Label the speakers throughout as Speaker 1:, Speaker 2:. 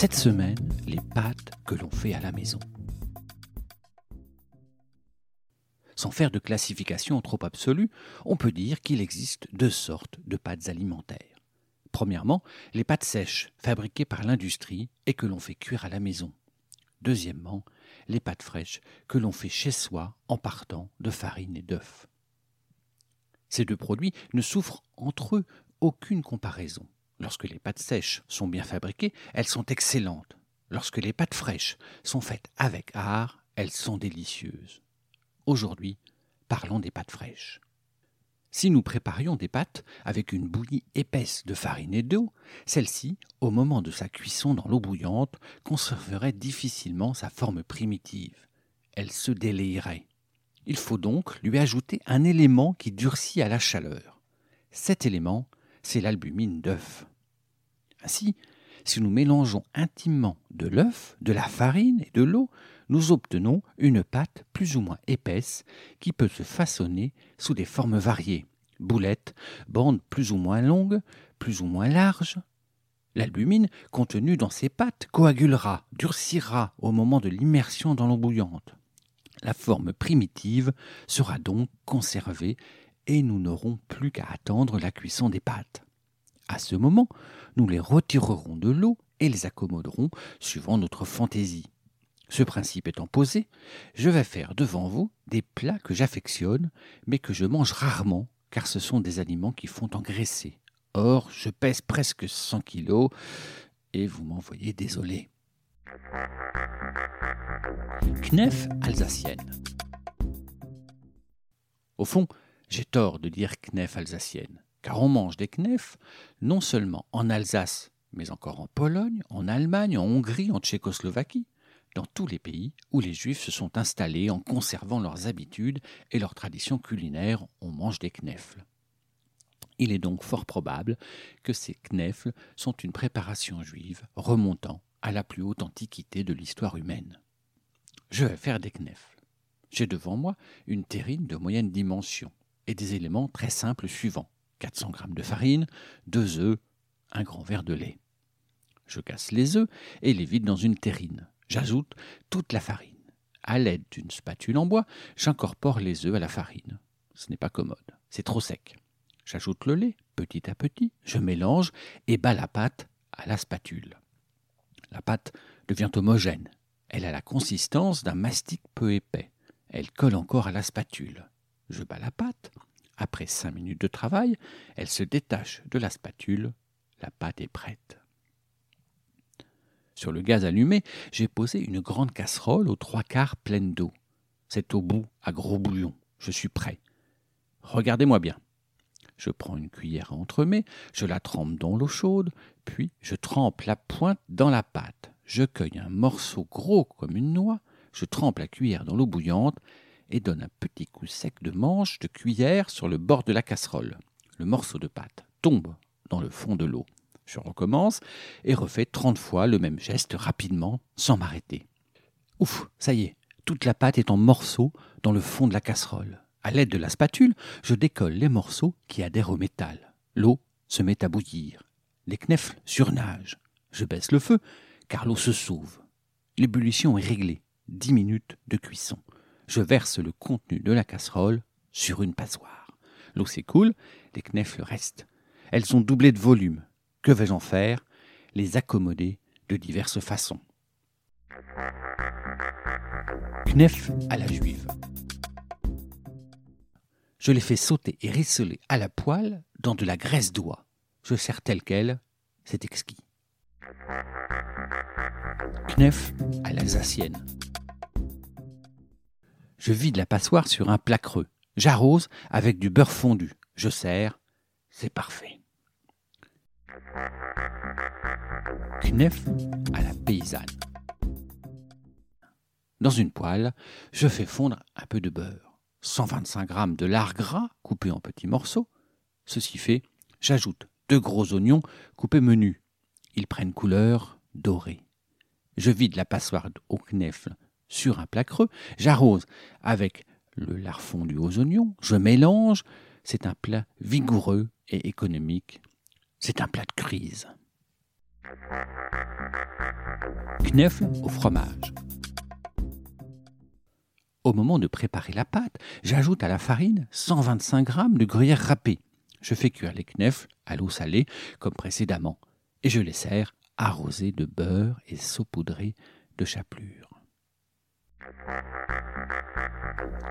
Speaker 1: Cette semaine, les pâtes que l'on fait à la maison. Sans faire de classification trop absolue, on peut dire qu'il existe deux sortes de pâtes alimentaires. Premièrement, les pâtes sèches, fabriquées par l'industrie et que l'on fait cuire à la maison. Deuxièmement, les pâtes fraîches que l'on fait chez soi en partant de farine et d'œufs. Ces deux produits ne souffrent entre eux aucune comparaison. Lorsque les pâtes sèches sont bien fabriquées, elles sont excellentes. Lorsque les pâtes fraîches sont faites avec art, elles sont délicieuses. Aujourd'hui, parlons des pâtes fraîches. Si nous préparions des pâtes avec une bouillie épaisse de farine et d'eau, celle-ci, au moment de sa cuisson dans l'eau bouillante, conserverait difficilement sa forme primitive. Elle se délayerait. Il faut donc lui ajouter un élément qui durcit à la chaleur. Cet élément, c'est l'albumine d'œuf. Ainsi, si nous mélangeons intimement de l'œuf, de la farine et de l'eau, nous obtenons une pâte plus ou moins épaisse qui peut se façonner sous des formes variées. Boulettes, bandes plus ou moins longues, plus ou moins larges. L'albumine contenue dans ces pâtes coagulera, durcira au moment de l'immersion dans l'eau bouillante. La forme primitive sera donc conservée et nous n'aurons plus qu'à attendre la cuisson des pâtes. À ce moment, nous les retirerons de l'eau et les accommoderons suivant notre fantaisie. Ce principe étant posé, je vais faire devant vous des plats que j'affectionne, mais que je mange rarement, car ce sont des aliments qui font engraisser. Or, je pèse presque 100 kilos, et vous m'en voyez désolé. Knef alsacienne. Au fond, j'ai tort de dire knef alsacienne, car on mange des knefs non seulement en Alsace, mais encore en Pologne, en Allemagne, en Hongrie, en Tchécoslovaquie dans tous les pays où les Juifs se sont installés en conservant leurs habitudes et leurs traditions culinaires, on mange des knefles. Il est donc fort probable que ces knefles sont une préparation juive remontant à la plus haute antiquité de l'histoire humaine. Je vais faire des knefles. J'ai devant moi une terrine de moyenne dimension et des éléments très simples suivants 400 g de farine, deux œufs, un grand verre de lait. Je casse les œufs et les vide dans une terrine. J'ajoute toute la farine. À l'aide d'une spatule en bois, j'incorpore les œufs à la farine. Ce n'est pas commode, c'est trop sec. J'ajoute le lait petit à petit, je mélange et bats la pâte à la spatule. La pâte devient homogène. Elle a la consistance d'un mastic peu épais. Elle colle encore à la spatule. Je bats la pâte. Après cinq minutes de travail, elle se détache de la spatule. La pâte est prête. Sur le gaz allumé, j'ai posé une grande casserole aux trois quarts pleine d'eau. C'est au bout à gros bouillon. Je suis prêt. Regardez-moi bien. Je prends une cuillère à entremets, je la trempe dans l'eau chaude, puis je trempe la pointe dans la pâte. Je cueille un morceau gros comme une noix, je trempe la cuillère dans l'eau bouillante et donne un petit coup sec de manche de cuillère sur le bord de la casserole. Le morceau de pâte tombe dans le fond de l'eau. Je recommence et refais trente fois le même geste rapidement, sans m'arrêter. Ouf, ça y est, toute la pâte est en morceaux dans le fond de la casserole. À l'aide de la spatule, je décolle les morceaux qui adhèrent au métal. L'eau se met à bouillir. Les knefles surnagent. Je baisse le feu, car l'eau se sauve. L'ébullition est réglée. Dix minutes de cuisson. Je verse le contenu de la casserole sur une passoire. L'eau s'écoule, les knefles restent. Elles ont doublé de volume. Que vais-je en faire? Les accommoder de diverses façons. Knef à la juive. Je les fais sauter et rissoler à la poêle dans de la graisse d'oie. Je sers tel quel, c'est exquis. Knef à l'alsacienne. Je vide la passoire sur un plat creux. J'arrose avec du beurre fondu. Je sers, c'est parfait. Knef à la paysanne. Dans une poêle, je fais fondre un peu de beurre, 125 g de lard gras coupé en petits morceaux. Ceci fait, j'ajoute deux gros oignons coupés menus. Ils prennent couleur dorée. Je vide la passoire au knefle sur un plat creux, j'arrose avec le lard fondu aux oignons, je mélange. C'est un plat vigoureux et économique. C'est un plat de crise. Knefle au fromage. Au moment de préparer la pâte, j'ajoute à la farine 125 g de gruyère râpée. Je fais cuire les knefles à l'eau salée comme précédemment et je les sers arrosés de beurre et saupoudrés de chapelure.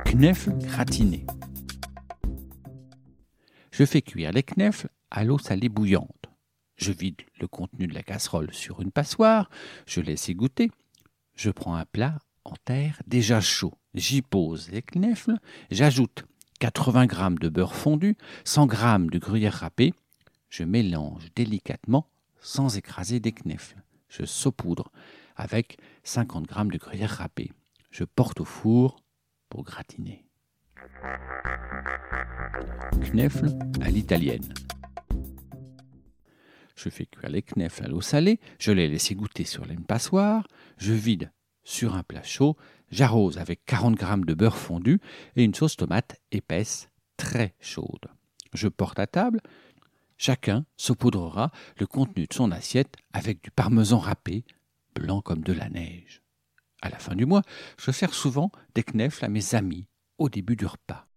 Speaker 1: Knefle gratiné. Je fais cuire les knefles à l'eau salée bouillante. Je vide le contenu de la casserole sur une passoire, je laisse égoutter. Je prends un plat en terre déjà chaud. J'y pose les knefles, j'ajoute 80 g de beurre fondu, 100 g de gruyère râpée. Je mélange délicatement sans écraser des knefles. Je saupoudre avec 50 g de gruyère râpée. Je porte au four pour gratiner. Knefle à l'italienne. Je fais cuire les knefles à l'eau salée, je les laisse goûter sur une passoire, je vide sur un plat chaud, j'arrose avec 40 g de beurre fondu et une sauce tomate épaisse très chaude. Je porte à table, chacun saupoudrera le contenu de son assiette avec du parmesan râpé, blanc comme de la neige. À la fin du mois, je sers souvent des knefles à mes amis au début du repas.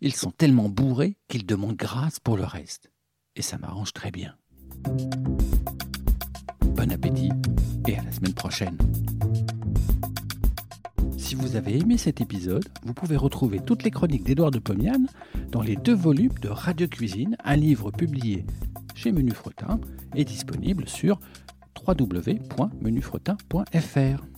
Speaker 1: Ils sont tellement bourrés qu'ils demandent grâce pour le reste. Et ça m'arrange très bien. Bon appétit et à la semaine prochaine. Si vous avez aimé cet épisode, vous pouvez retrouver toutes les chroniques d'Édouard de Pomian dans les deux volumes de Radio Cuisine, un livre publié chez Menu Fretin et disponible sur www.menufretin.fr.